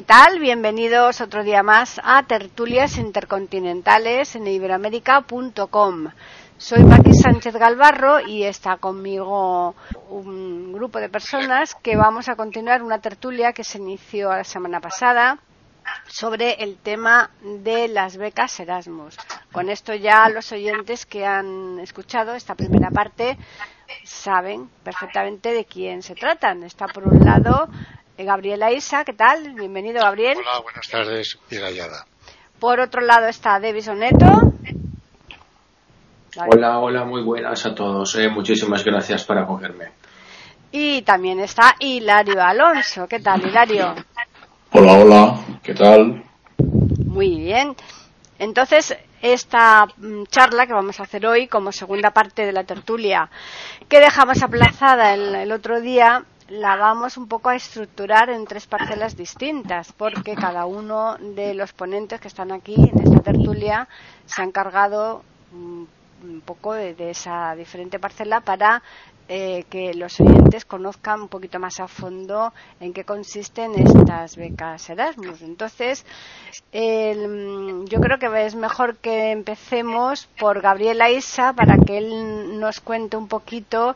¿Qué tal? Bienvenidos otro día más a Tertulias Intercontinentales en iberoamérica.com. Soy Paqui Sánchez Galvarro y está conmigo un grupo de personas que vamos a continuar una tertulia que se inició la semana pasada sobre el tema de las becas Erasmus. Con esto ya los oyentes que han escuchado esta primera parte saben perfectamente de quién se tratan. Está por un lado Gabriela Isa, ¿qué tal? Bienvenido, Gabriel. Hola, buenas tardes, Irayada. Por otro lado está Davis Neto. Hola, hola, muy buenas a todos. Eh. Muchísimas gracias por acogerme. Y también está Hilario Alonso. ¿Qué tal, Hilario? Hola, hola, ¿qué tal? Muy bien. Entonces, esta mm, charla que vamos a hacer hoy como segunda parte de la tertulia que dejamos aplazada el otro día la vamos un poco a estructurar en tres parcelas distintas, porque cada uno de los ponentes que están aquí en esta tertulia se ha encargado mm, un poco de, esa diferente parcela para eh, que los oyentes conozcan un poquito más a fondo en qué consisten estas becas Erasmus. Entonces, yo creo que es mejor que empecemos por Gabriela Isa para que él nos cuente un poquito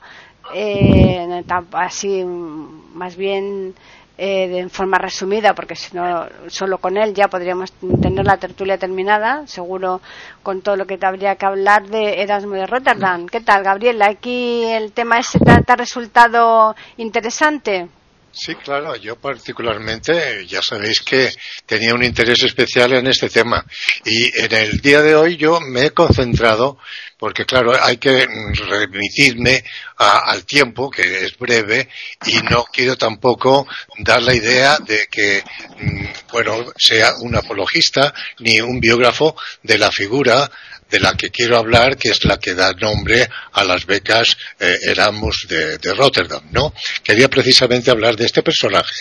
eh, así más bien eh, en forma resumida, porque si no, solo con él ya podríamos tener la tertulia terminada, seguro con todo lo que te habría que hablar de Erasmus de Rotterdam. ¿Qué tal, Gabriela? ¿Aquí el tema ese te ha resultado interesante? Sí, claro, yo particularmente, ya sabéis que tenía un interés especial en este tema. Y en el día de hoy yo me he concentrado, porque claro, hay que remitirme al tiempo, que es breve, y no quiero tampoco dar la idea de que, mm, bueno, sea un apologista ni un biógrafo de la figura de la que quiero hablar, que es la que da nombre a las becas eh, Erasmus de, Rotterdam, ¿no? Quería precisamente hablar de este personaje,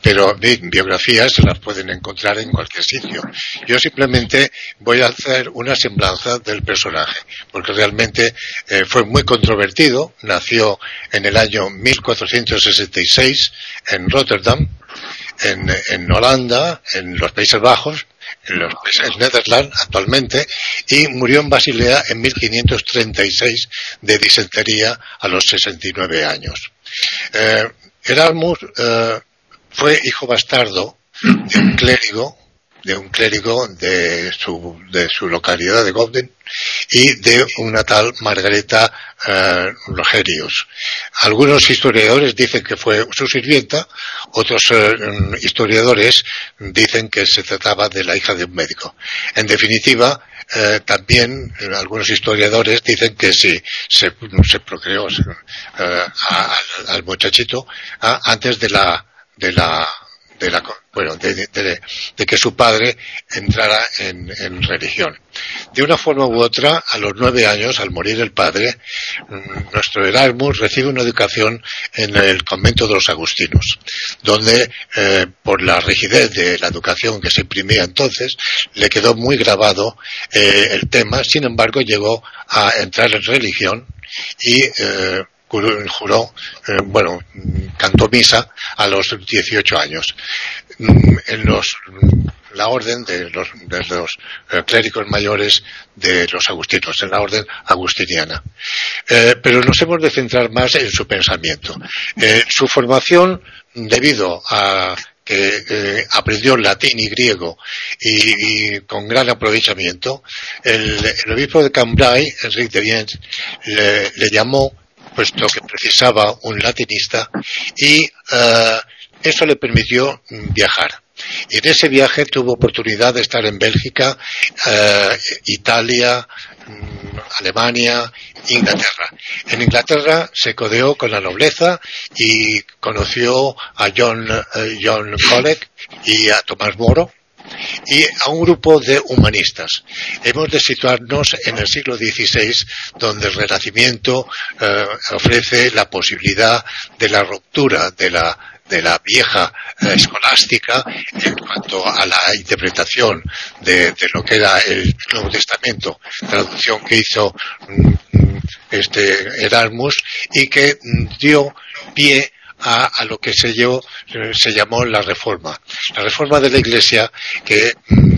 pero mi biografías se las pueden encontrar en cualquier sitio. Yo simplemente voy a hacer una semblanza del personaje, porque realmente eh, fue muy controvertido, nació en el año 1466 en Rotterdam, en, en Holanda, en los Países Bajos, en los países Netherlands actualmente y murió en Basilea en 1536 de disentería a los 69 años. Eh, Erasmus eh, fue hijo bastardo de un clérigo de un clérigo de su, de su localidad de Gobden y de una tal Margareta eh, Rogerius. Algunos historiadores dicen que fue su sirvienta, otros eh, historiadores dicen que se trataba de la hija de un médico. En definitiva, eh, también algunos historiadores dicen que se procreó al, muchachito antes de la, de la de la, bueno, de, que su padre entrara en, religión. De una forma u otra, a los nueve años, al morir el padre, mm, nuestro Erasmus recibe una educación en el convento de los agustinos, donde, eh, por la rigidez de la educación que se imprimía entonces, le quedó muy grabado eh, el tema, sin embargo, llegó a entrar en religión y eh, juró, eh, bueno, cantó misa a los 18 años. Mm, en los, la orden de los, de los eh, clérigos mayores de los agustinos, en la orden agustiniana. Eh, pero nos hemos de centrar más en su pensamiento. su formación, debido a que aprendió latín y griego y, con gran aprovechamiento, el, obispo de Cambrai, Enrique de Viens, le llamó puesto que precisaba un latinista y eh, eso le permitió viajar. Y en ese viaje tuvo oportunidad de estar en Bélgica, eh, Italia, mm, Alemania, Inglaterra. En Inglaterra se codeó con la nobleza y conoció a John, eh, John Collett y a Tomás Moro, y a un grupo de humanistas. Hemos de situarnos en el siglo XVI, donde el Renacimiento eh, ofrece la posibilidad de la ruptura de la de la vieja eh, escolástica en cuanto a la interpretación de, lo que era el Nuevo Testamento, traducción que hizo mm, mm, este Erasmus y que mm, dio pie a, a, lo que se, yo, se llamó la reforma. La reforma de la Iglesia que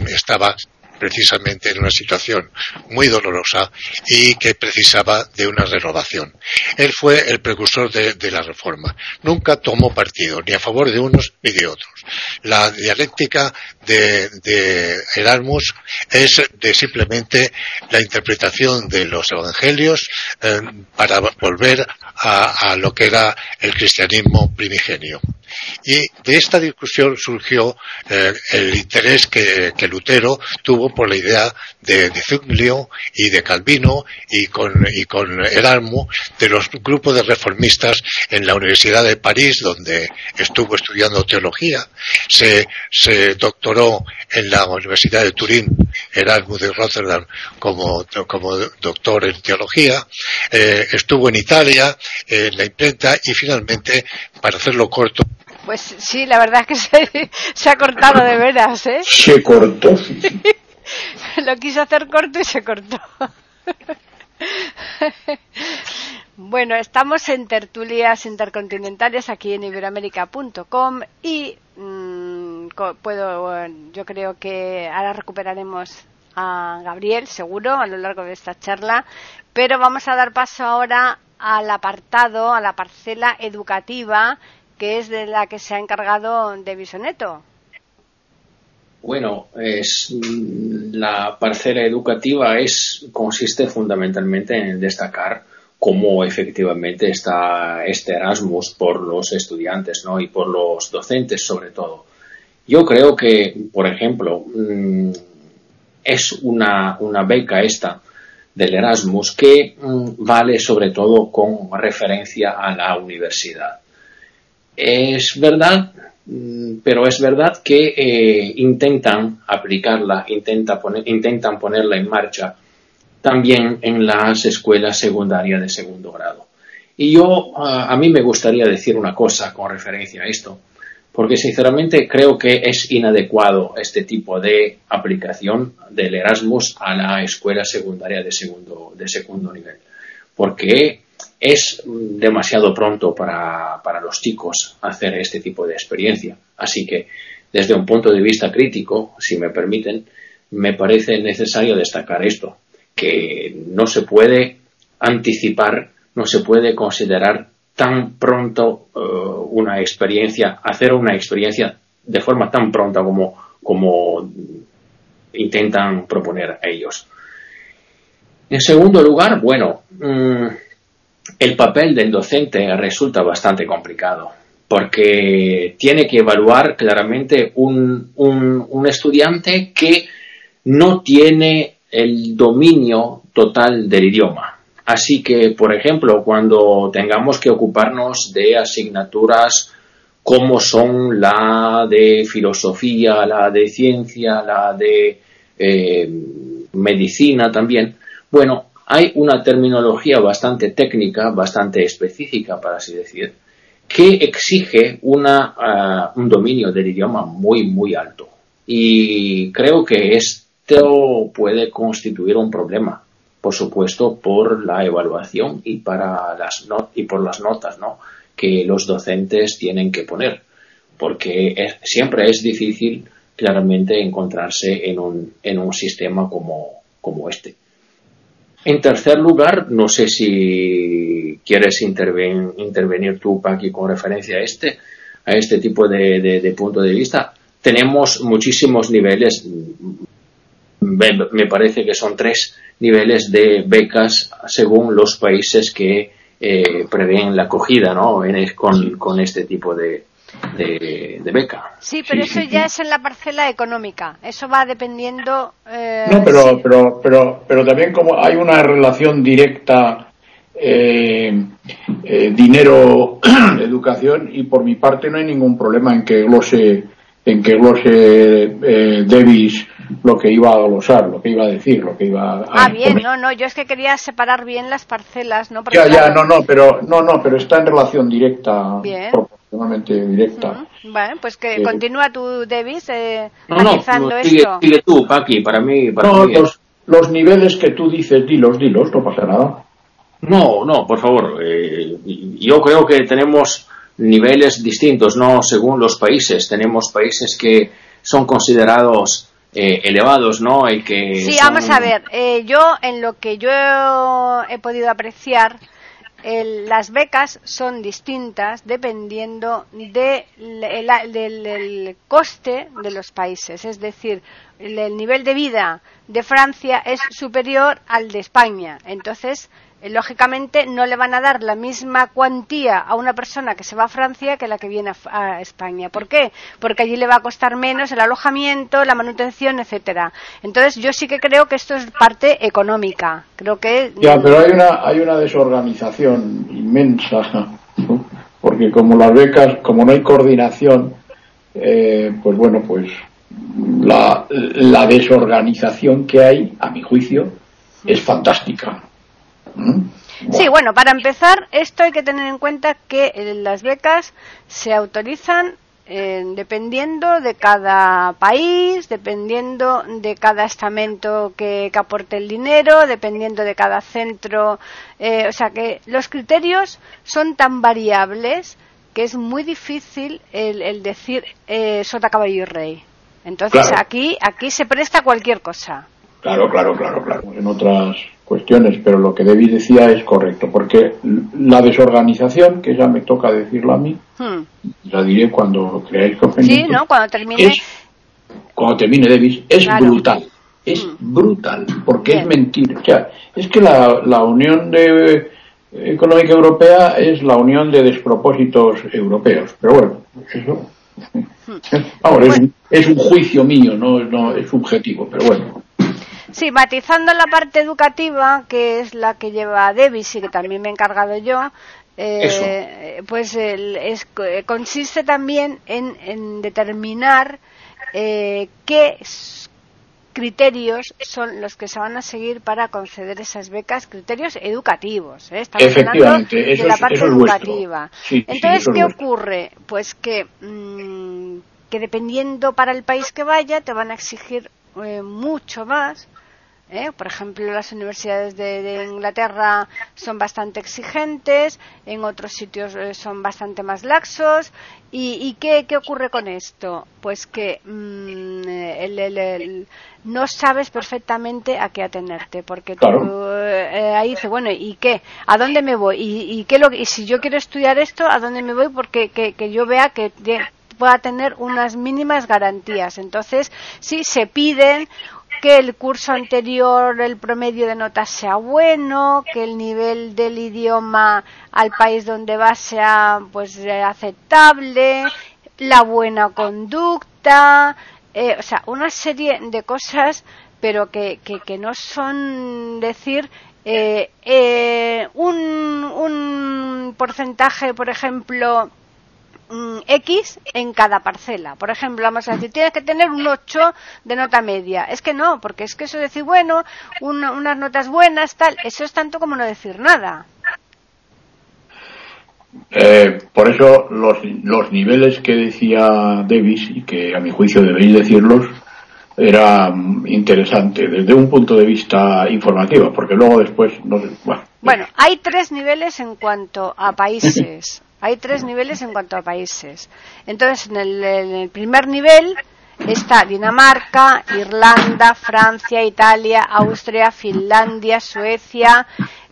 estaba precisamente en una situación muy dolorosa y que precisaba de una renovación. Él fue el precursor de, la reforma. Nunca tomó partido, ni a favor de unos ni de otros. La dialéctica de, Erasmus es de simplemente la interpretación de los evangelios eh, para volver a, lo que era el cristianismo primigenio. Y de esta discusión surgió eh, el interés que, Lutero tuvo por la idea de, de Zuglio y de Calvino y con, y con Erasmo de los grupos de reformistas en la Universidad de París, donde estuvo estudiando teología. Se, se doctoró en la Universidad de Turín, Erasmus de Rotterdam, como, como doctor en teología. Eh, estuvo en Italia, en la imprenta y finalmente, para hacerlo corto, pues sí, la verdad es que se, se ha cortado de veras, ¿eh? Se cortó. Lo quiso hacer corto y se cortó. Bueno, estamos en tertulias intercontinentales aquí en iberoamérica.com y mm, puedo, yo creo que ahora recuperaremos a Gabriel, seguro, a lo largo de esta charla, pero vamos a dar paso ahora al apartado, a la parcela educativa que es de la que se ha encargado de Bisoneto. Bueno, es mm, la parcela educativa es consiste fundamentalmente en destacar cómo efectivamente está este Erasmus por los estudiantes, ¿no? y por los docentes sobre todo. Yo creo que, por ejemplo, mm, es una, una beca esta del Erasmus que mm, vale sobre todo con referencia a la universidad. Es verdad, mm, pero es verdad que eh, intentan aplicarla, intentan ponerla en marcha también en las escuelas secundarias de segundo grado. Y yo, a mí me gustaría decir una cosa con referencia a esto, porque sinceramente creo que es inadecuado este tipo de aplicación del Erasmus a la escuela secundaria de segundo, de segundo nivel, porque es demasiado pronto para, los chicos hacer este tipo de experiencia. Así que, desde un punto de vista crítico, si me permiten, me parece necesario destacar esto, que no se puede anticipar, no se puede considerar tan pronto eh, una experiencia, hacer una experiencia de forma tan pronta como, como intentan proponer ellos. En segundo lugar, bueno, mm, el papel del docente resulta bastante complicado porque tiene que evaluar claramente un, un, estudiante que no tiene el dominio total del idioma. Así que, por ejemplo, cuando tengamos que ocuparnos de asignaturas como son la de filosofía, la de ciencia, la de eh, medicina también, bueno, hay una terminología bastante técnica, bastante específica, para así decir, que exige ah, un dominio del idioma muy, muy alto. Y creo que esto puede constituir un problema, por supuesto, por la evaluación y, para las y por las notas ¿no? que los docentes tienen que poner, porque siempre es difícil claramente encontrarse en un, en un sistema como, como este. En tercer lugar, no sé si quieres intervenir tú, Paqui, con referencia a este, a este tipo de, punto de vista. Tenemos muchísimos niveles, me parece que son tres niveles de becas según los países que eh, prevén la acogida ¿no? con este tipo de, de, beca. Sí, pero eso ya es en la parcela económica. Eso va dependiendo. Eh, no, pero, pero, pero, pero también como hay una relación directa eh, eh, dinero educación y por mi parte no hay ningún problema en que glose en que glose eh, Davis lo que iba a glosar, lo que iba a decir, lo que iba a... Ah, bien, no, no, yo es que quería separar bien las parcelas, ¿no? ya, ya, no, no, pero, no, no, pero está en relación directa, bien. proporcionalmente directa. Bueno, pues que continúa tú, Davis, eh, no, no, esto. Sigue tú, Paqui, para mí... Para no, los, los niveles que tú dices, dilos, dilos, no pasa nada. No, no, por favor. Eh, yo creo que tenemos niveles distintos, no según los países. Tenemos países que son considerados eh, elevados, ¿no? Y que sí, vamos a ver. Eh, yo, en lo que yo he podido apreciar, las becas son distintas dependiendo de, del coste de los países. Es decir, el nivel de vida de Francia es superior al de España. Entonces, lógicamente no le van a dar la misma cuantía a una persona que se va a Francia que la que viene a, España. ¿Por qué? Porque allí le va a costar menos el alojamiento, la manutención, etcétera. Entonces yo sí que creo que esto es parte económica. Creo que ya, pero hay una hay una desorganización inmensa, porque como las becas, como no hay coordinación, eh, pues bueno, pues la, la desorganización que hay, a mi juicio, es fantástica. Sí, bueno, para empezar, esto hay que tener en cuenta que eh, las becas se autorizan eh, dependiendo de cada país, dependiendo de cada estamento que, aporte el dinero, dependiendo de cada centro. Eh, o sea que los criterios son tan variables que es muy difícil el, decir sota caballo y rey. Entonces aquí aquí se presta cualquier cosa. Claro, claro, claro, claro. En otras cuestiones, pero lo que David decía es correcto, porque la desorganización, que ya me toca decirlo a mí, hmm. la diré cuando creáis conveniente. Sí, ¿no? Cuando termine. cuando termine David, es brutal. Es hmm. brutal, porque es mentira. O sea, es que la, la Unión de, Económica Europea es la unión de despropósitos europeos. Pero bueno, eso. Ahora, hmm. es, es, un juicio mío, no, no es subjetivo, pero bueno. Sí, matizando la parte educativa, que es la que lleva Davis y que también me he encargado yo, eh, pues es, consiste también en, determinar eh, qué criterios son los que se van a seguir para conceder esas becas, criterios educativos. ¿eh? Estamos hablando de la parte educativa. Entonces, ¿qué ocurre? Pues que, mm, que dependiendo para el país que vaya, te van a exigir mucho más ¿eh? Por ejemplo, las universidades de, Inglaterra son bastante exigentes, en otros sitios eh, son bastante más laxos. ¿Y, qué, ocurre con esto? Pues que mm, no sabes perfectamente a qué atenerte, porque tú eh, ahí dices, bueno, ¿y qué? ¿A dónde me voy? ¿Y, qué lo, y si yo quiero estudiar esto, ¿a dónde me voy? Porque que, yo vea que pueda tener unas mínimas garantías. Entonces, sí, se piden que el curso anterior el promedio de notas sea bueno, que el nivel del idioma al país donde va sea pues aceptable, la buena conducta, eh, o sea, una serie de cosas, pero que, que, no son decir eh, eh, un, un porcentaje, por ejemplo, Mm, X en cada parcela. Por ejemplo, vamos a decir, tienes que tener un 8 de nota media. Es que no, porque es que eso decir, bueno, unas notas buenas, tal, eso es tanto como no decir nada. Eh, por eso los, los niveles que decía Davis, y que a mi juicio debéis decirlos, era interesante desde un punto de vista informativo, porque luego después no bueno, bueno, hay tres niveles en cuanto a países. Hay tres niveles en cuanto a países. Entonces, en el, primer nivel está Dinamarca, Irlanda, Francia, Italia, Austria, Finlandia, Suecia,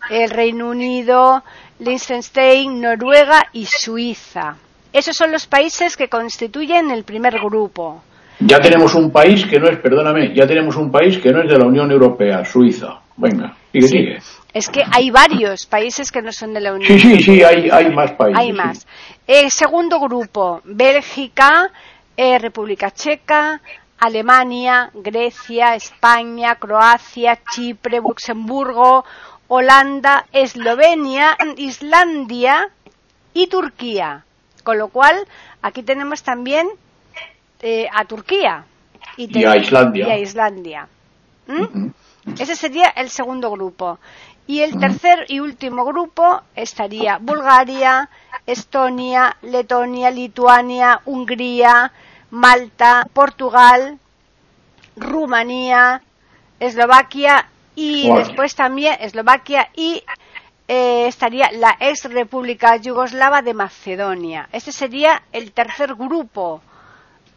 el Reino Unido, Liechtenstein, Noruega y Suiza. Esos son los países que constituyen el primer grupo. Ya tenemos un país que no es, perdóname, ya tenemos un país que no es de la Unión Europea, Suiza. Venga, sigue, sigue. Es que hay varios países que no son de la Unión. Sí, sí, sí, hay, hay más países. Hay más. El segundo grupo, Bélgica, eh, República Checa, Alemania, Grecia, España, Croacia, Chipre, Luxemburgo, Holanda, Eslovenia, Islandia y Turquía. Con lo cual, aquí tenemos también eh, a Turquía y, a Islandia. Y a Islandia. ¿Mm? Ese sería el segundo grupo. Y el tercer y último grupo estaría Bulgaria, Estonia, Letonia, Lituania, Hungría, Malta, Portugal, Rumanía, Eslovaquia y después también Eslovaquia y eh, estaría la ex República Yugoslava de Macedonia. Este sería el tercer grupo.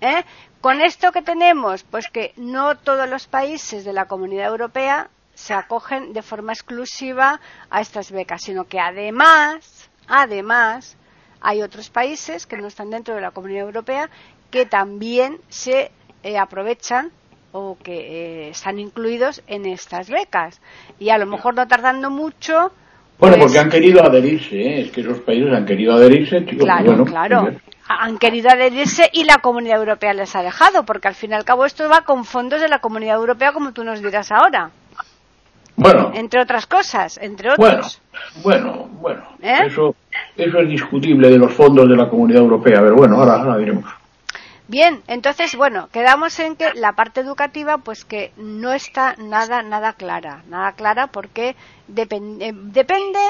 ¿eh? Con esto que tenemos, pues que no todos los países de la Comunidad Europea se acogen de forma exclusiva a estas becas, sino que además, además, hay otros países que no están dentro de la Comunidad Europea que también se eh, aprovechan o que eh, están incluidos en estas becas. Y a lo mejor no tardando mucho. Bueno, porque pues han querido adherirse, ¿eh? es que esos países han querido adherirse. claro, claro. Pues han querido adherirse y la Comunidad Europea les ha dejado, porque al fin y al cabo esto va con fondos de la Comunidad Europea, como tú nos dirás ahora. Bueno. Entre otras cosas, entre otros. Bueno, bueno, ¿Eh? Eso, eso es discutible de los fondos de la Comunidad Europea, pero bueno, ahora, ahora diremos. Bien, entonces, bueno, quedamos en que la parte educativa, pues que no está nada, nada clara, nada clara porque depende, depende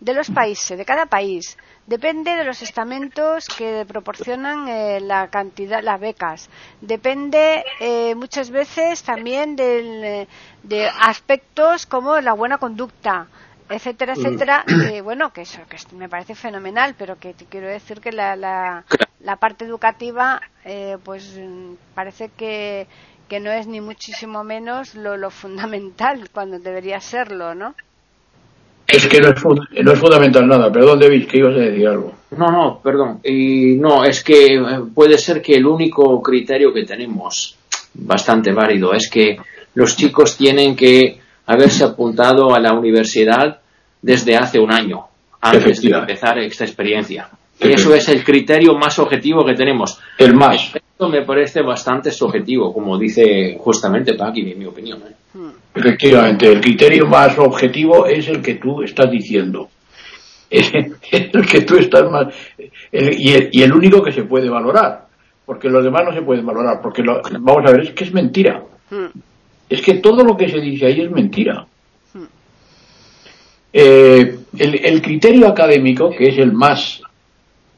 de los países, de cada país. Depende de los estamentos que proporcionan eh, la cantidad, las becas. Depende eh, muchas veces también de aspectos como la buena conducta, etcétera, etcétera. bueno, que eso que me parece fenomenal, pero que te quiero decir que la, la, parte educativa, eh, pues parece que, que no es ni muchísimo menos lo, lo fundamental cuando debería serlo, ¿no? Es que no es, fundamental nada. Perdón, David, que ibas a decir algo. No, no, perdón. Y no, es que eh, puede ser que el único criterio que tenemos, bastante válido, es que los chicos tienen que haberse apuntado a la universidad desde hace un año, antes de empezar esta experiencia. Y eso es el criterio más objetivo que tenemos. El más. Esto me parece bastante subjetivo, como dice justamente Paqui, en mi opinión. ¿eh? Hmm. Efectivamente, el criterio más objetivo es el que tú estás diciendo. Es el que tú estás más. y, el, único que se puede valorar. Porque los demás no se pueden valorar. Porque vamos a ver, es que es mentira. Hmm. Es que todo lo que se dice ahí es mentira. Eh, el, criterio académico, que es el más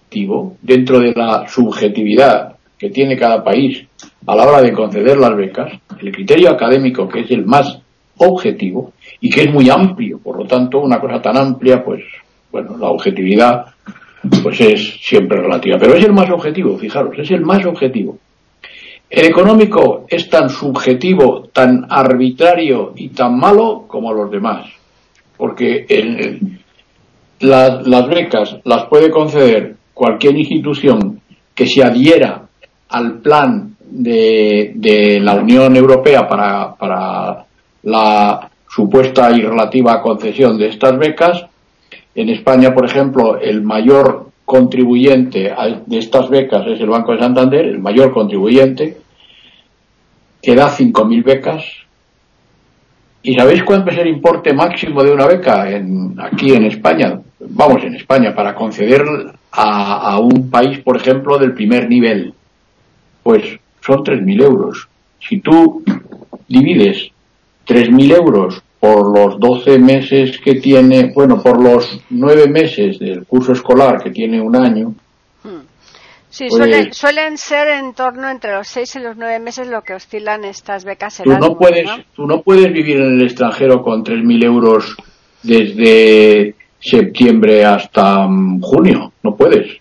activo dentro de la subjetividad que tiene cada país a la hora de conceder las becas, el criterio académico, que es el más objetivo y que es muy amplio. Por lo tanto, una cosa tan amplia, pues, bueno, la objetividad, pues es siempre relativa. Pero es el más objetivo, fijaros, es el más objetivo. El económico es tan subjetivo, tan arbitrario y tan malo como los demás. Porque las becas las puede conceder cualquier institución que se adhiera al plan de, de la Unión Europea para, para la supuesta y relativa concesión de estas becas. En España, por ejemplo, el mayor contribuyente de estas becas es el Banco de Santander, el mayor contribuyente, que da 5.000 becas. ¿Y sabéis cuánto es el importe máximo de una beca en, aquí en España? Vamos, en España, para conceder a, a un país, por ejemplo, del primer nivel. Pues son 3.000 euros. Si tú divides 3.000 euros por los 12 meses que tiene, bueno, por los 9 meses del curso escolar que tiene un año. Sí, pues suelen, ser en torno entre los 6 y los 9 meses lo que oscilan estas becas tú no puedes Tú no puedes vivir en el extranjero con 3.000 euros desde septiembre hasta mm, junio, no puedes.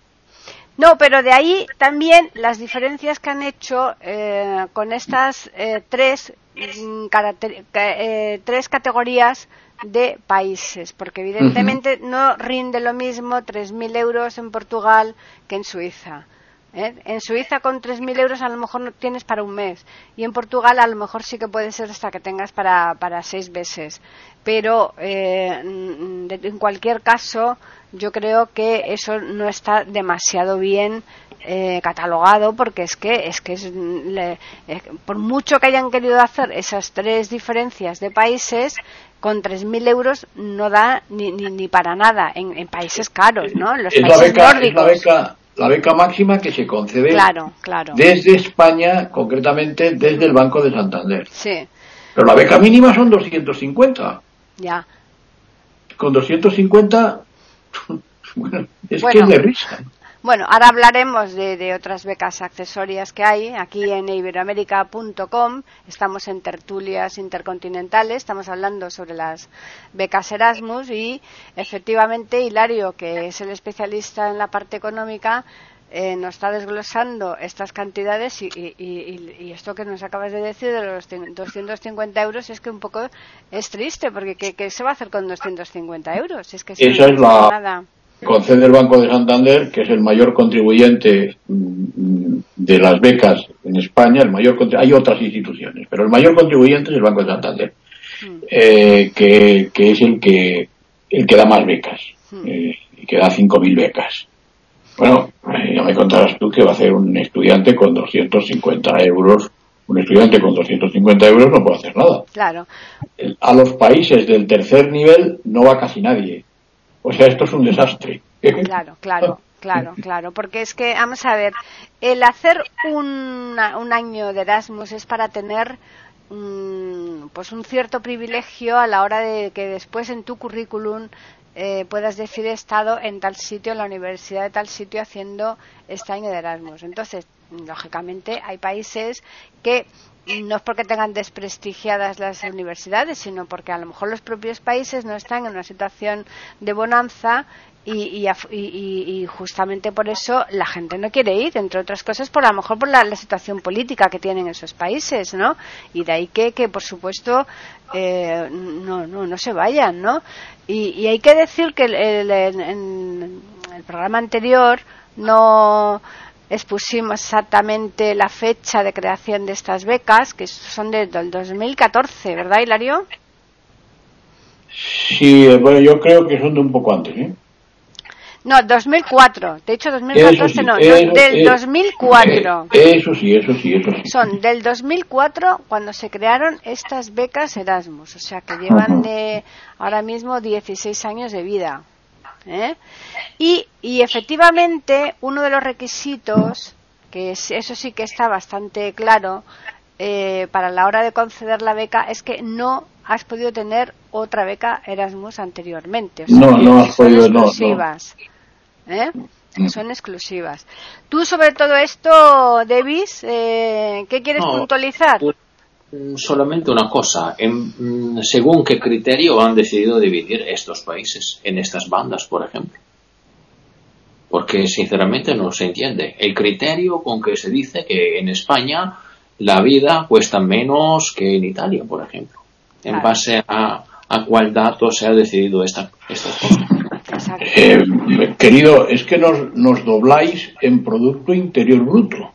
No, pero de ahí también las diferencias que han hecho eh, con estas eh, tres, mm, eh, tres categorías de países, porque evidentemente no rinde lo mismo 3.000 euros en Portugal que en Suiza. En Suiza con 3.000 euros a lo mejor no tienes para un mes y en Portugal a lo mejor sí que puede ser hasta que tengas para, para seis meses. Pero mm, en cualquier caso yo creo que eso no está demasiado bien eh, catalogado porque es que es que es, por mucho que hayan querido hacer esas tres diferencias de países con 3.000 euros no da ni, ni, para nada en, países caros, ¿no? En los países nórdicos. la beca máxima que se concede Claro, claro. desde España, concretamente desde el Banco de Santander. Sí, Pero la beca mínima son 250. ya. Con 250, bueno, es Bueno. que es de risa. Bueno, ahora hablaremos de, de otras becas accesorias que hay. Aquí en iberoamérica.com estamos en tertulias intercontinentales, estamos hablando sobre las becas Erasmus y efectivamente Hilario, que es el especialista en la parte económica, eh, nos está desglosando estas cantidades y, y- y- y esto que nos acabas de decir de los cien- 250 euros es que un poco es triste porque ¿qué, qué se va a hacer con 250 euros? Es que si Esa no es la- nada. Concede el Banco de Santander, que es el mayor contribuyente mm, de las becas en España, el mayor hay otras instituciones, pero el mayor contribuyente es el Banco de Santander, eh, que, que es el que el que da más becas, eh, y que da 5.000 becas. Bueno, eh, ya me contarás tú que va a hacer un estudiante con 250 euros, un estudiante con 250 euros no puede hacer nada. Claro. A los países del tercer nivel no va casi nadie. O sea, esto es un desastre. Claro, claro, claro, claro. Porque es que, vamos a ver, el hacer un, un año de Erasmus es para tener mm, pues un cierto privilegio a la hora de que después en tu currículum eh, puedas decir he estado en tal sitio, en la universidad de tal sitio haciendo este año de Erasmus. Entonces, lógicamente, hay países que no es porque tengan desprestigiadas las universidades, sino porque a lo mejor los propios países no están en una situación de bonanza y, y, y- y- justamente por eso la gente no quiere ir, entre otras cosas, por a lo mejor por la, la situación política que tienen esos países, ¿no? Y de ahí que, que por supuesto, eh, no, no, no se vayan, ¿no? Y, hay que decir que el, el- en el programa anterior no expusimos exactamente la fecha de creación de estas becas, que son de- del 2014, ¿verdad, Hilario? Sí, eh, bueno, yo creo que son de un poco antes, ¿eh? No, 2004. De hecho, 2014 Eso sí, no, eso- del eh, 2004. eh, eso sí, eso sí, eso sí. Son del 2004 cuando se crearon estas becas Erasmus, o sea que llevan de ahora mismo 16 años de vida. ¿Eh? Y, y efectivamente, uno de los requisitos, que es- eso sí que está bastante claro, eh, para la hora de conceder la beca es que no has podido tener otra beca Erasmus anteriormente. O sea, No, no has son podido, no, no. exclusivas. ¿eh? Mm. Son exclusivas. Tú sobre todo esto, Davis, eh, ¿qué quieres No, puntualizar? pues, Solamente una cosa, en- mm, según qué criterio han decidido dividir estos países en estas bandas, por ejemplo. Porque sinceramente no se entiende. El criterio con que se dice que en España la vida cuesta menos que en Italia, por ejemplo. En Claro. base a, a cuál dato se ha decidido esta, estas cosas. Eh, querido, es que nos, nos dobláis en Producto Interior Bruto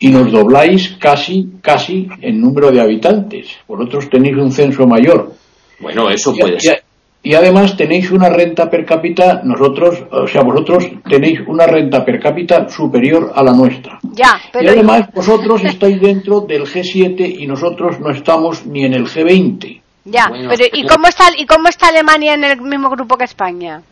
y nos dobláis casi, casi en número de habitantes. Vosotros tenéis un censo mayor. Bueno, eso Y, puede y- ser. y además tenéis una renta per cápita, nosotros, o sea, vosotros tenéis una renta per cápita superior a la nuestra. Ya, Y pero además vosotros estáis dentro del G7 y nosotros no estamos ni en el G20. ya, Bueno, pero ¿y cómo está y cómo está Alemania en el mismo grupo que España?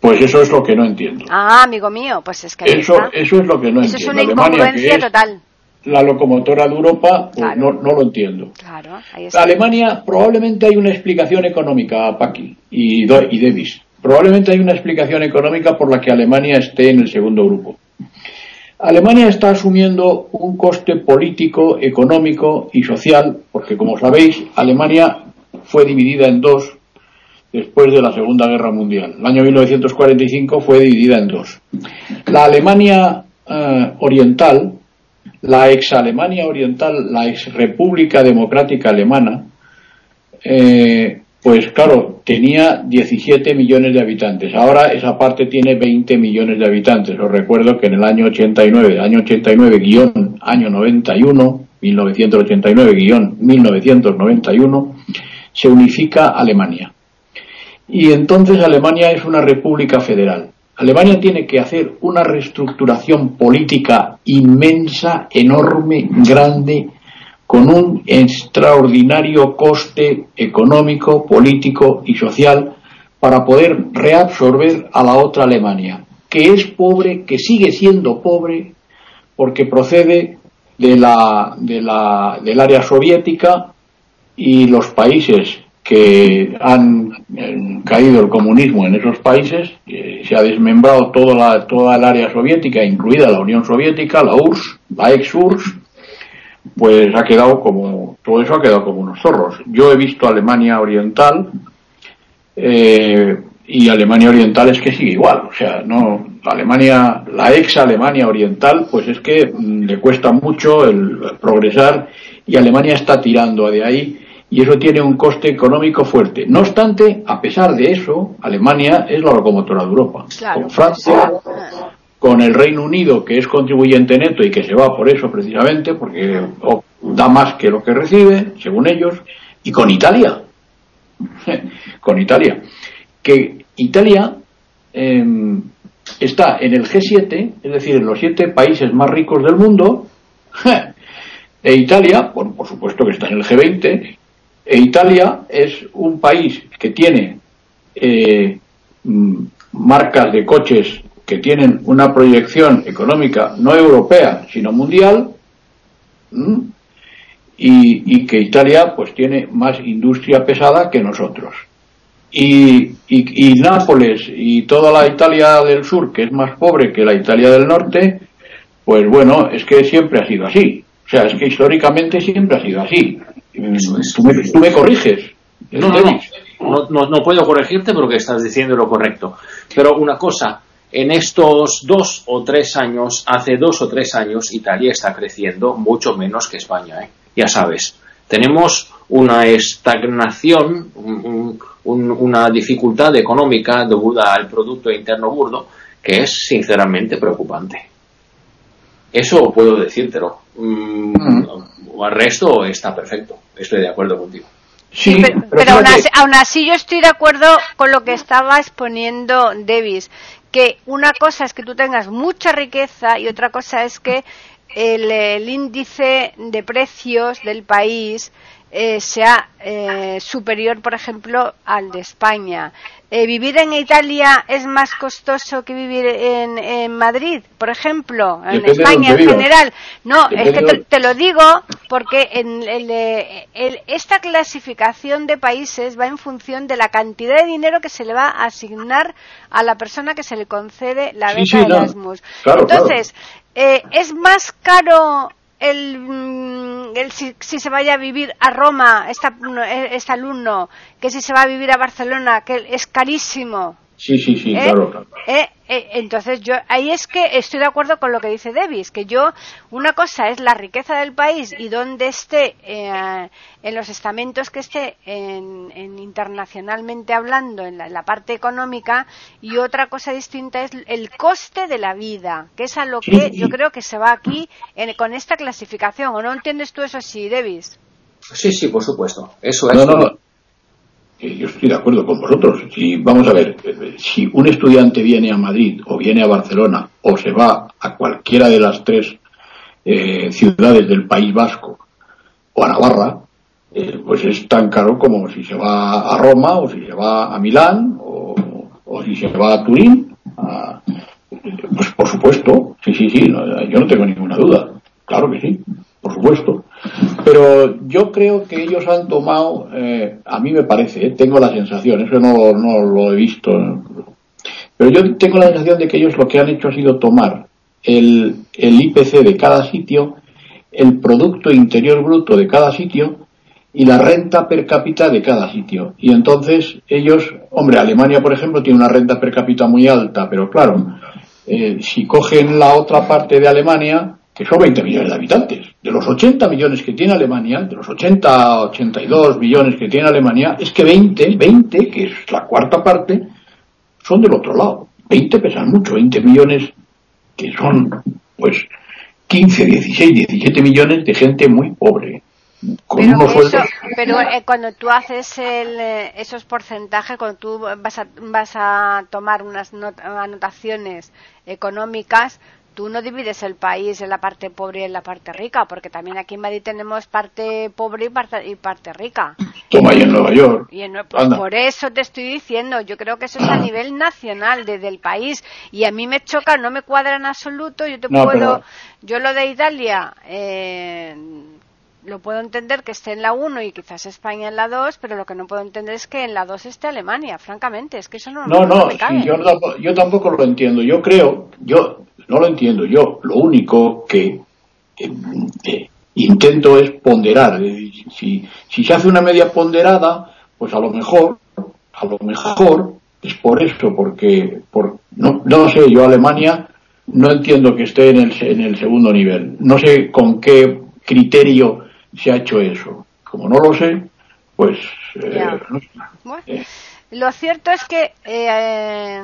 Pues eso es lo que no entiendo. Ah, amigo mío, pues es que Eso, está. eso es lo que no Eso es entiendo. una Alemania, que incongruencia es total. la locomotora de Europa, pues Claro. no, no lo entiendo. Claro, ahí está. Alemania, probablemente hay una explicación económica, Paqui y, y Davis. Probablemente hay una explicación económica por la que Alemania esté en el segundo grupo. Alemania está asumiendo un coste político, económico y social, porque como sabéis, Alemania fue dividida en dos después de la Segunda Guerra Mundial. El año 1945 fue dividida en dos. La Alemania eh, Oriental, la ex Alemania Oriental, la ex República Democrática Alemana, eh, pues claro, tenía 17 millones de habitantes. Ahora esa parte tiene 20 millones de habitantes. Os recuerdo que en el año 89, año 89 guion año 91, 1989 guion 1991, se unifica Alemania. Y entonces Alemania es una república federal. Alemania tiene que hacer una reestructuración política inmensa, enorme, grande, con un extraordinario coste económico, político y social para poder reabsorber a la otra Alemania, que es pobre, que sigue siendo pobre, porque procede de la, de la, del área soviética y los países que han eh, caído el comunismo en esos países, eh, se ha desmembrado toda, la, toda el área soviética, incluida la Unión Soviética, la URSS, la ex-URSS, pues ha quedado como, todo eso ha quedado como unos zorros. Yo he visto Alemania Oriental, eh, y Alemania Oriental es que sigue igual, o sea, no, Alemania, la ex Alemania Oriental, pues es que mm, le cuesta mucho el progresar y Alemania está tirando de ahí y eso tiene un coste económico fuerte. No obstante, a pesar de eso, Alemania es la locomotora de Europa. con Francia, con el Reino Unido, que es contribuyente neto y que se va por eso precisamente, porque da más que lo que recibe, según ellos, y con Italia. con Italia. Que Italia em, está en el G7, es decir, en los siete países más ricos del mundo, e Italia, por supuesto que está en el G20, e Italia es un país que tiene eh, mm, marcas de coches que tienen una proyección económica no europea, sino mundial, y, que Italia pues tiene más industria pesada que nosotros. Y, y, Nápoles y toda la Italia del sur, que es más pobre que la Italia del norte, pues bueno, es que siempre ha sido así. O sea, es que históricamente siempre ha sido así. Tú, me, corriges. No, no, no, no, puedo corregirte porque estás diciendo lo correcto. Pero una cosa, en estos dos o tres años, hace dos o tres años, Italia está creciendo mucho menos que España. ¿eh? Ya sabes, tenemos una estagnación, una dificultad económica debido al Producto Interno Burdo que es sinceramente preocupante. Eso puedo decírtelo. Mm, mm. Al resto está perfecto. Estoy de acuerdo contigo. Sí, pero, aún, así, yo estoy de acuerdo con lo que estaba exponiendo Davis, que una cosa es que tú tengas mucha riqueza y otra cosa es que el índice de precios del país eh, sea eh, superior, por ejemplo, al de España. Eh, ¿Vivir en Italia es más costoso que vivir en, Madrid, por ejemplo? En España en general. No, es que te, lo digo porque en esta clasificación de países va en función de la cantidad de dinero que se le va a asignar a la persona que se le concede la beca Erasmus. Entonces, ¿es más caro el, mm, el si, se vaya a vivir a Roma este alumno que si se va a vivir a Barcelona que es carísimo Sí, sí, sí, ¿Eh? claro, ¿Eh? Eh, entonces yo ahí es que estoy de acuerdo con lo que dice Davis, que yo una cosa es la riqueza del país y donde esté en los estamentos que esté en, internacionalmente hablando en la, parte económica y otra cosa distinta es el coste de la vida, que es a lo que yo creo que se va aquí con esta clasificación. ¿O no entiendes tú eso así, Davis? Sí, sí, por supuesto. Eso es yo estoy de acuerdo con vosotros. Si, vamos a ver, si un estudiante viene a Madrid o viene a Barcelona o se va a cualquiera de las tres eh, ciudades del País Vasco o a Navarra, eh, pues es tan caro como si se va a Roma o si se va a Milán o, si se va a Turín. pues por supuesto, sí, sí, sí, yo no tengo ninguna duda. Claro que sí, por supuesto. Pero yo creo que ellos han tomado, eh, a mí me parece, eh, tengo la sensación, eso no, no lo he visto, pero yo tengo la sensación de que ellos lo que han hecho ha sido tomar el, el IPC de cada sitio, el Producto Interior Bruto de cada sitio y la renta per cápita de cada sitio. Y entonces ellos, hombre, Alemania, por ejemplo, tiene una renta per cápita muy alta, pero claro, eh, si cogen la otra parte de Alemania, que son 20 millones de habitantes. De los 80 millones que tiene Alemania, de los 80, 82 millones que tiene Alemania, es que 20, 20, que es la cuarta parte, son del otro lado. 20 pesan mucho, 20 millones que son, pues, 15, 16, 17 millones de gente muy pobre. Con pero, unos pero eh, cuando tú haces el, eh, esos porcentajes, cuando tú vas a, vas a tomar unas anotaciones económicas, tú no divides el país en la parte pobre y en la parte rica, porque también aquí en Madrid tenemos parte pobre y parte, y parte rica. Toma, y en Nueva York. Y pues por eso te estoy diciendo, yo creo que eso es a nivel nacional, desde el país, y a mí me choca, no me cuadra en absoluto, yo te puedo, yo lo de Italia, eh, lo puedo entender que esté en la 1 y quizás España en la 2, pero lo que no puedo entender es que en la 2 esté Alemania, francamente, es que eso no, no, no, me cabe. yo, yo, tampoco lo entiendo. Yo creo, yo no lo entiendo. Yo lo único que eh, eh, intento es ponderar. Si, si se hace una media ponderada, pues a lo mejor, a lo mejor es por eso, porque por, no, no sé, yo Alemania no entiendo que esté en el, en el segundo nivel. No sé con qué criterio se ha hecho eso. Como no lo sé, pues... Eh, lo cierto es que eh,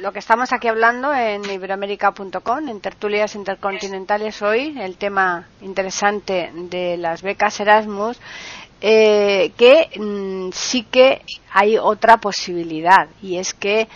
lo que estamos aquí hablando en iberoamérica.com, en tertulias intercontinentales hoy, el tema interesante de las becas Erasmus, eh, que mm, sí que hay otra posibilidad y es que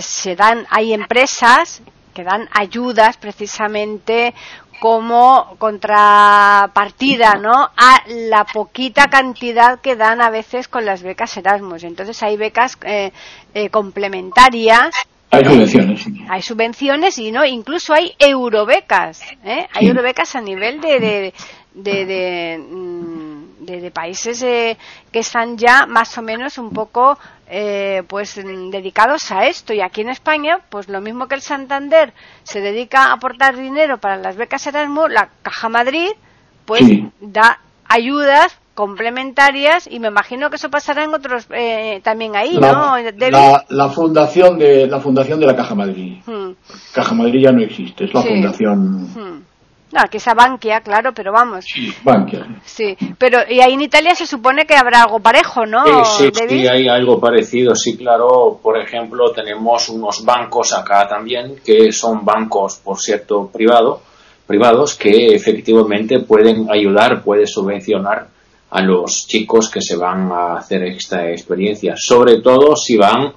se dan, hay empresas que dan ayudas precisamente como contrapartida, ¿no? A la poquita cantidad que dan a veces con las becas Erasmus. Entonces hay becas eh, eh, complementarias. Hay subvenciones. Hay subvenciones y no, incluso hay eurobecas. ¿eh? Hay eurobecas a nivel de, de, de, de mm, de, países eh, que están ya más o menos un poco eh, pues dedicados a esto. Y aquí en España pues lo mismo que el Santander se dedica a aportar dinero para las becas Erasmus la Caja Madrid pues da ayudas complementarias y me imagino que eso pasará en otros eh, también ahí no la, fundación de la fundación de la Caja Madrid. Hmm. Caja Madrid ya no existe es la fundación hmm. No, aquí está Bankia, claro, pero vamos. Sí, Bankia. Sí, pero y ahí en Italia se supone que habrá algo parejo, ¿no? Sí, sí, hay algo parecido, sí, claro. Por ejemplo, tenemos unos bancos acá también, que son bancos, por cierto, privado, privados, que efectivamente pueden ayudar, pueden subvencionar a los chicos que se van a hacer esta experiencia, sobre todo si van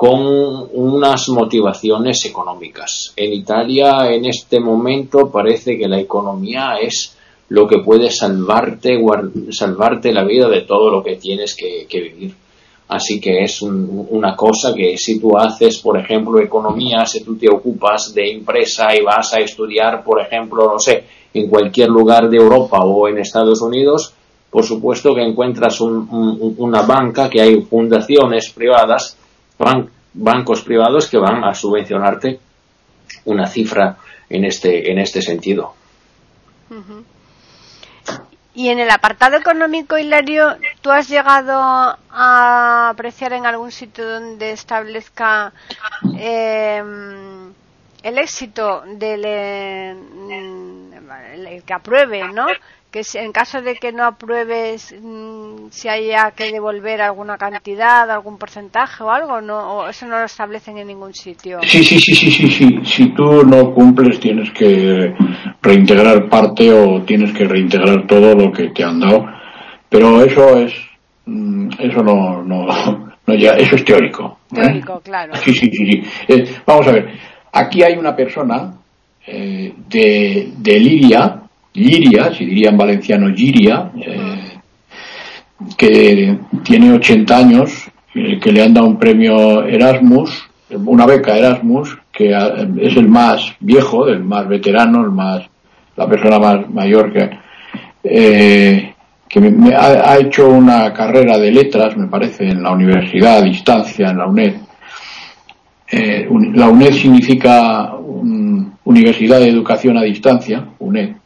con unas motivaciones económicas. En Italia, en este momento, parece que la economía es lo que puede salvarte, salvarte la vida de todo lo que tienes que, vivir. Así que es una cosa que si tú haces, por ejemplo, economía, si tú te ocupas de empresa y vas a estudiar, por ejemplo, no sé, en cualquier lugar de Europa o en Estados Unidos, por supuesto que encuentras una banca, que hay fundaciones privadas bancos privados que van a subvencionarte una cifra en este, en este sentido. Y en el apartado económico, Hilario, ¿tú has llegado a apreciar en algún sitio donde establezca em, el éxito del el que apruebe, ¿no? Que en caso de que no apruebes mm, si haya que devolver alguna cantidad, algún porcentaje o algo, no, o eso no lo establecen en ningún sitio. Sí, sí, sí, sí, sí, sí. Si tú no cumples tienes que reintegrar parte o tienes que reintegrar todo lo que te han dado. Pero eso es, mm, eso no, no, no ya, eso es teórico. ¿eh? Teórico, claro. Sí, sí, sí, sí. Eh, vamos a ver. Aquí hay una persona eh, de, de Lidia Liria, si diría en valenciano Giria, eh, que tiene 80 años, eh, que le han dado un premio Erasmus, una beca Erasmus, que es el más viejo, el más veterano, el más, la persona más mayor que, eh, me, ha, hecho una carrera de letras, me parece, en la universidad a distancia, en la UNED. la UNED significa Universidad de Educación a Distancia, UNED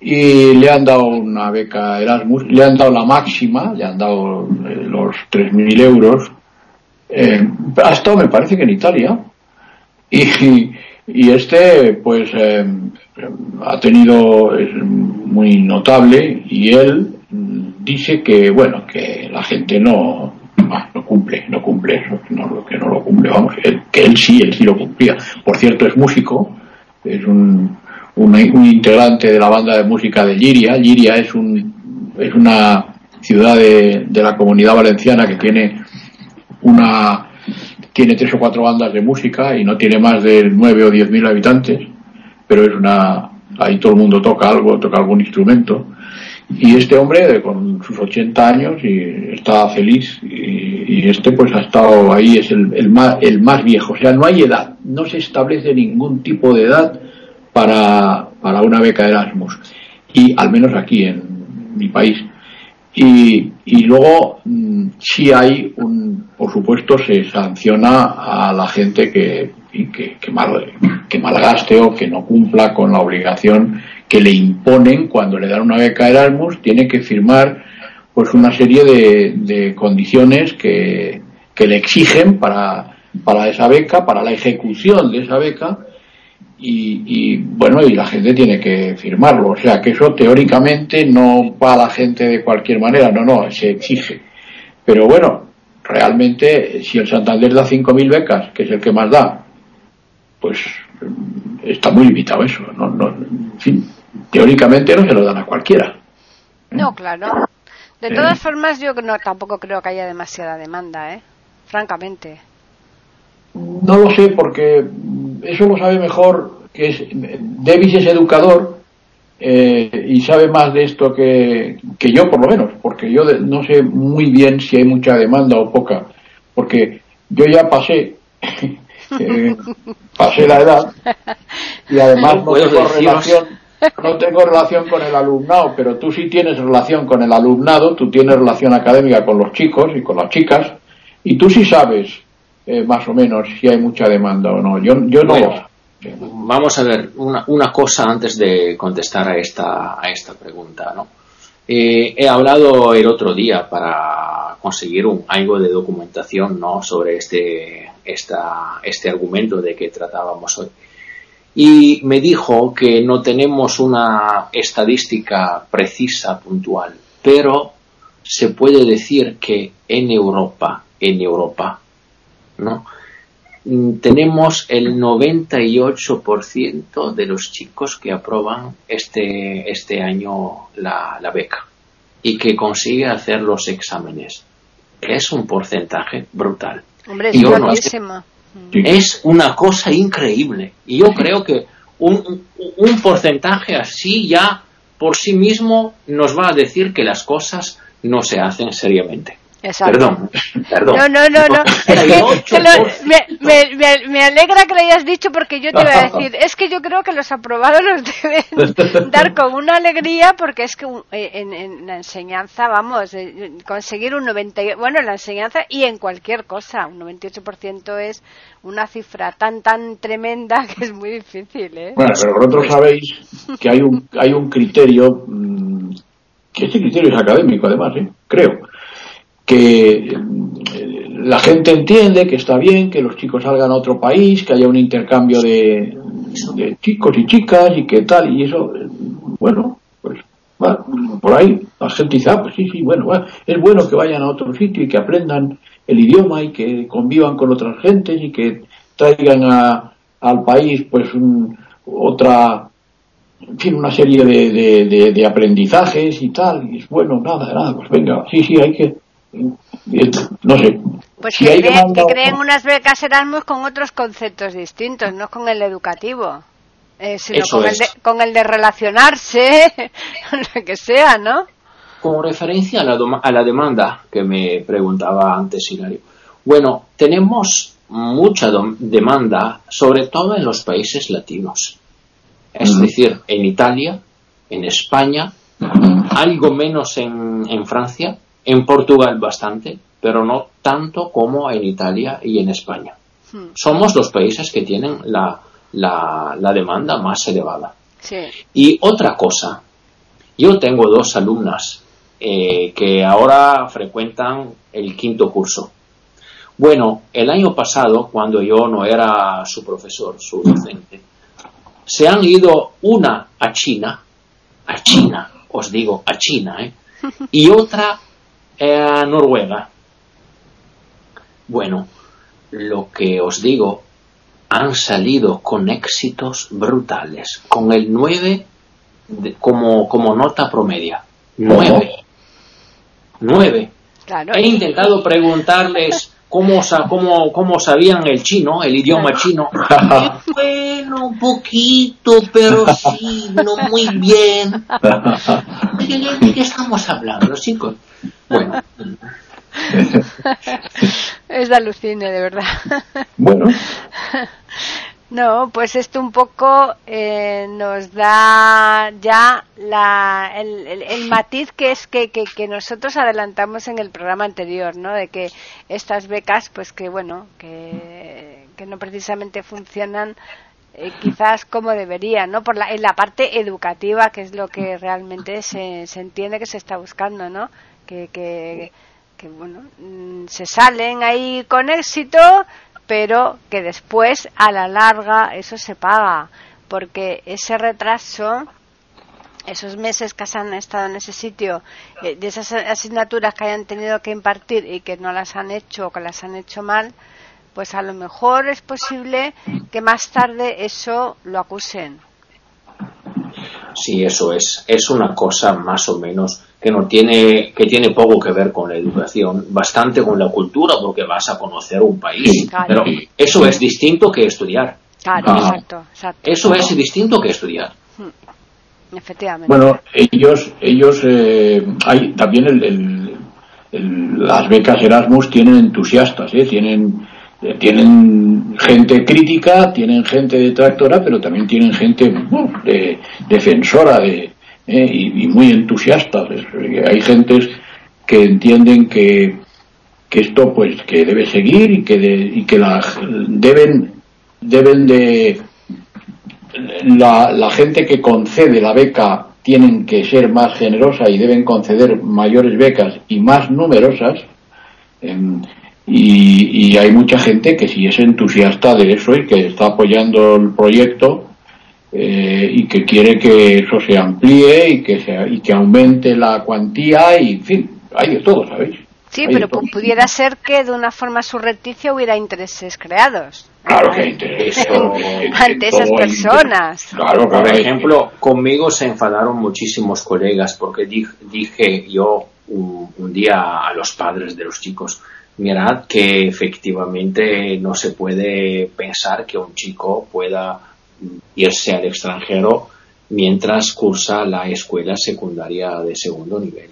y le han dado una beca Erasmus, le han dado la máxima, le han dado eh, los 3.000 euros. Eh, ha estado, me parece que en Italia. Y, y este, pues, eh, ha tenido, es muy notable y él dice que, bueno, que la gente no, no cumple, no cumple eso, no, que no lo cumple, vamos, que él sí, él sí lo cumplía. Por cierto, es músico, es un, un, integrante de la banda de música de Liria. Liria es, un, es una ciudad de, la comunidad valenciana que tiene una tiene tres o cuatro bandas de música y no tiene más de nueve o diez mil habitantes, pero es una, ahí todo el mundo toca algo, toca algún instrumento. Y este hombre, con sus 80 años, y está feliz, y, este pues ha estado ahí, es el, el, más, el más viejo. O sea, no hay edad, no se establece ningún tipo de edad para, para una beca Erasmus. Y al menos aquí en mi país. Y, y luego mm, sí hay un, por supuesto, se sanciona a la gente que, que, que, mal, que malgaste o que no cumpla con la obligación que le imponen cuando le dan una beca Erasmus, tiene que firmar pues una serie de, de condiciones que, que le exigen para, para esa beca, para la ejecución de esa beca, y, y, bueno, y la gente tiene que firmarlo. O sea, que eso teóricamente no va a la gente de cualquier manera, no, no, se exige. Pero bueno, realmente, si el Santander da 5.000 becas, que es el que más da, pues está muy limitado eso. No, no, en fin, teóricamente no se lo dan a cualquiera. No, claro. De todas formas, yo no, tampoco creo que haya demasiada demanda, ¿eh? Francamente. No lo sé, porque eso lo sabe mejor, que es, Davis es educador eh, y sabe más de esto que, que yo, por lo menos, porque yo de, no sé muy bien si hay mucha demanda o poca, porque yo ya pasé, eh, pasé la edad y además no tengo relación no tengo relación con el alumnado, pero tú sí tienes relación con el alumnado, tú tienes relación académica con los chicos y con las chicas, y tú sí sabes eh, más o menos si hay mucha demanda o no. Yo, yo no bueno, Vamos a ver una, una, cosa antes de contestar a esta, a esta pregunta. ¿no? Eh, he hablado el otro día para conseguir un, algo de documentación ¿no? sobre este, esta, este argumento de que tratábamos hoy. Y me dijo que no tenemos una estadística precisa, puntual, pero se puede decir que en Europa, en Europa, ¿no? Mm, tenemos el 98% de los chicos que aprueban este, este año la, la beca y que consigue hacer los exámenes. Es un porcentaje brutal. Hombre, es, no es, es una cosa increíble. Y yo creo que un, un porcentaje así ya por sí mismo nos va a decir que las cosas no se hacen seriamente. Exacto. Perdón, perdón. No, no, no, no. Es que, me, me, me, alegra que lo hayas dicho porque yo te iba a decir, es que yo creo que los aprobados los deben dar con una alegría porque es que eh, en, en la enseñanza, vamos, eh, conseguir un 90, bueno, en la enseñanza y en cualquier cosa, un 98% es una cifra tan, tan tremenda que es muy difícil, ¿eh? Bueno, pero vosotros sabéis que hay un, hay un criterio, mmm, que ese criterio es académico además, ¿eh? creo que eh, la gente entiende que está bien que los chicos salgan a otro país, que haya un intercambio de, chicos y chicas y que tal, y eso, bueno, pues va, por ahí la gente dice, ah, pues sí, sí, bueno, es bueno que vayan a otro sitio y que aprendan el idioma y que convivan con otras gentes y que traigan a, al país pues un, otra en fin, una serie de, de, de, de aprendizajes y tal, y es bueno, nada, nada, pues venga, sí, sí, hay que, no sé. Pues si que, creen, que creen unas becas Erasmus con otros conceptos distintos, no con el educativo, eh, sino con el, de, con el, de, relacionarse, lo que sea, ¿no? Con referencia a la, a la demanda que me preguntaba antes Hilario. Bueno, tenemos mucha demanda, sobre todo en los países latinos. Es uh -huh. decir, en Italia, en España, algo menos en, en Francia, en Portugal bastante, pero no tanto como en Italia y en España. Hmm. Somos los países que tienen la, la, la demanda más elevada. Sí. Y otra cosa, yo tengo dos alumnas eh, que ahora frecuentan el quinto curso. Bueno, el año pasado, cuando yo no era su profesor, su docente, se han ido una a China, a China, os digo, a China, ¿eh? y otra a Noruega. Bueno, lo que os digo, han salido con éxitos brutales, con el 9 de, como, como nota promedia. 9. 9. Claro. He intentado preguntarles cómo, cómo, cómo sabían el chino, el idioma chino. bueno, un poquito, pero sí, no muy bien. ¿De qué estamos hablando, chicos? Bueno. es de alucine, de verdad. Bueno. No, pues esto un poco eh, nos da ya la, el, matiz que es que, que, nosotros adelantamos en el programa anterior, ¿no? De que estas becas, pues que bueno, que, que no precisamente funcionan eh, quizás como deberían, ¿no? Por la, en la parte educativa, que es lo que realmente se, se entiende que se está buscando, ¿no? Que, que, que bueno, mm, se salen ahí con éxito, pero que después a la larga eso se paga, porque ese retraso, esos meses que han estado en ese sitio, eh, de esas asignaturas que hayan tenido que impartir y que no las han hecho o que las han hecho mal, pues a lo mejor es posible que más tarde eso lo acusen. Sí, eso es. Es una cosa más o menos que no tiene que tiene poco que ver con la educación, bastante con la cultura, porque vas a conocer un país. Pero eso es distinto que estudiar. Claro, ah. exacto, Eso es distinto que estudiar. Hmm. Efectivamente. Bueno, ellos, ellos, eh, hay también el, las becas Erasmus tienen entusiastas, ¿eh? tienen tienen gente crítica, tienen gente detractora, pero también tienen gente de, defensora de, eh, y, muy entusiasta. Hay gentes que entienden que, que esto pues que debe seguir y que, y que la, deben, deben de la, la gente que concede la beca tienen que ser más generosa y deben conceder mayores becas y más numerosas. Y, y, hay mucha gente que sí es entusiasta de eso y que está apoyando el proyecto eh, y que quiere que eso se amplíe y que, se, y que aumente la cuantía y, en fin, hay de todo, ¿sabéis? Sí, pero pudiera ser que de una forma surrepticia hubiera intereses creados. Claro que hay intereses. Ante esas personas. Claro, Por ejemplo, conmigo se enfadaron muchísimos colegas porque dije, yo un, un, día a los padres de los chicos, mirad que efectivamente no se puede pensar que un chico pueda irse al extranjero mientras cursa la escuela secundaria de segundo nivel.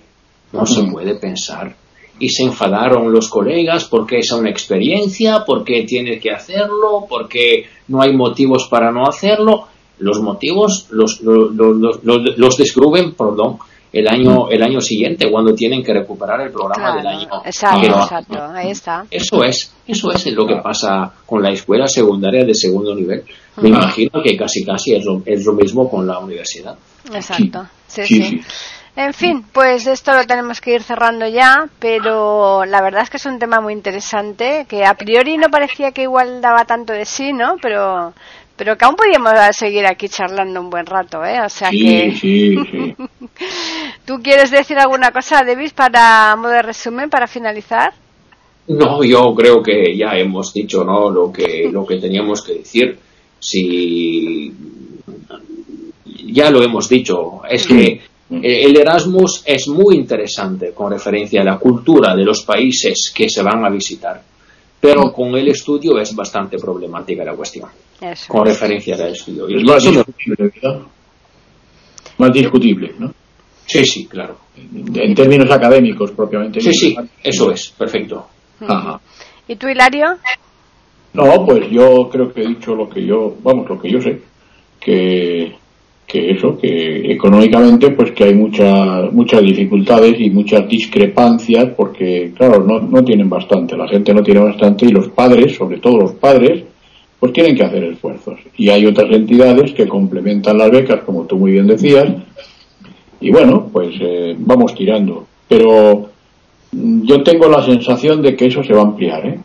No se puede pensar. Y se enfadaron los colegas porque es una experiencia, porque tiene que hacerlo, porque no hay motivos para no hacerlo. Los motivos los, los, los, los descubren, perdón, el año el año siguiente cuando tienen que recuperar el programa del año. exacto, exacto ahí está. Eso es eso es lo que pasa con la escuela secundaria de segundo nivel. Me imagino que casi casi es lo, es lo mismo con la universidad. Exacto sí, sí. En fin, pues esto lo tenemos que ir cerrando ya, pero la verdad es que es un tema muy interesante, que a priori no parecía que igual daba tanto de sí, ¿no? Pero pero que aún podríamos seguir aquí charlando un buen rato, ¿eh? O sea que... Sí, sí. ¿Tú quieres decir alguna cosa, Davis, para modo de resumen, para finalizar? No, yo creo que ya hemos dicho, ¿no? Lo que, lo que teníamos que decir. Si... Ya lo hemos dicho. Es que el Erasmus es muy interesante con referencia a la cultura de los países que se van a visitar pero con el estudio es bastante problemática la cuestión. Con referencia al estudio. es más discutible, Más discutible, ¿no? Sí, sí, claro. En términos académicos, propiamente. Sí, sí, eso es, perfecto. Ajá. ¿Y tú, Hilario? No, pues yo creo que he dicho lo que yo, vamos, lo que yo sé, que que eso, que económicamente pues que hay muchas muchas dificultades y muchas discrepancias porque claro, no, no tienen bastante, la gente no tiene bastante y los padres, sobre todo los padres, pues tienen que hacer esfuerzos. Y hay otras entidades que complementan las becas, como tú muy bien decías, y bueno, pues eh, vamos tirando. Pero yo tengo la sensación de que eso se va a ampliar, ¿eh?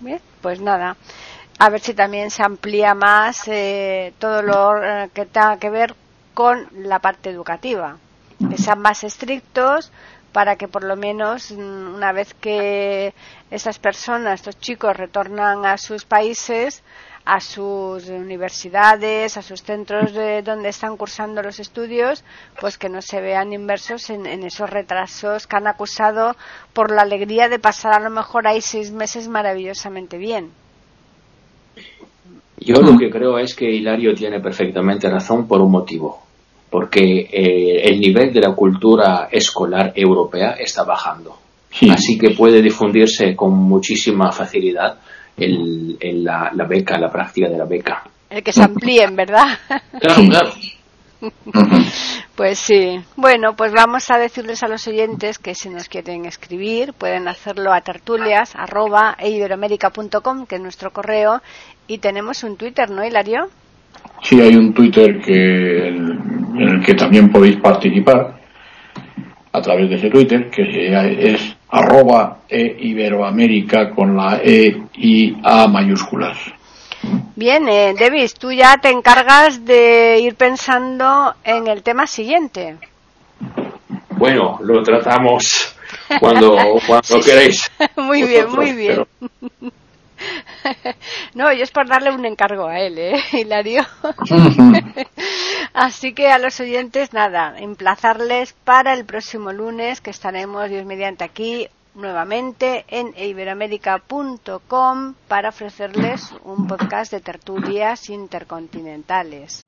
Bien, pues nada a ver si también se amplía más eh, todo lo eh, que tenga que ver con la parte educativa, que sean más estrictos para que por lo menos mm, una vez que estas personas, estos chicos retornan a sus países, a sus universidades, a sus centros de donde están cursando los estudios, pues que no se vean inversos en, esos retrasos que han acusado por la alegría de pasar a lo mejor ahí seis meses maravillosamente bien. Yo lo que creo es que Hilario tiene perfectamente razón por un motivo, porque eh, el nivel de la cultura escolar europea está bajando. Así que puede difundirse con muchísima facilidad el, la, beca, la práctica de la beca. El que se amplíen, ¿verdad? Claro, claro. Pues sí. Bueno, pues vamos a decirles a los oyentes que si nos quieren escribir pueden hacerlo a tertulias arroba, que es nuestro correo, y tenemos un Twitter, ¿no, Hilario? Sí, hay un Twitter que, en el que también podéis participar a través de ese Twitter, que es arroba e Iberoamérica con la E y A mayúsculas. Bien, eh, Davis, tú ya te encargas de ir pensando en el tema siguiente. Bueno, lo tratamos cuando, cuando queréis. Muy bien, muy bien. No, yo es por darle un encargo a él, ¿eh, Hilario? Así que a los oyentes, nada, emplazarles para el próximo lunes, que estaremos, Dios mediante, aquí nuevamente en iberoamérica.com para ofrecerles un podcast de tertulias intercontinentales.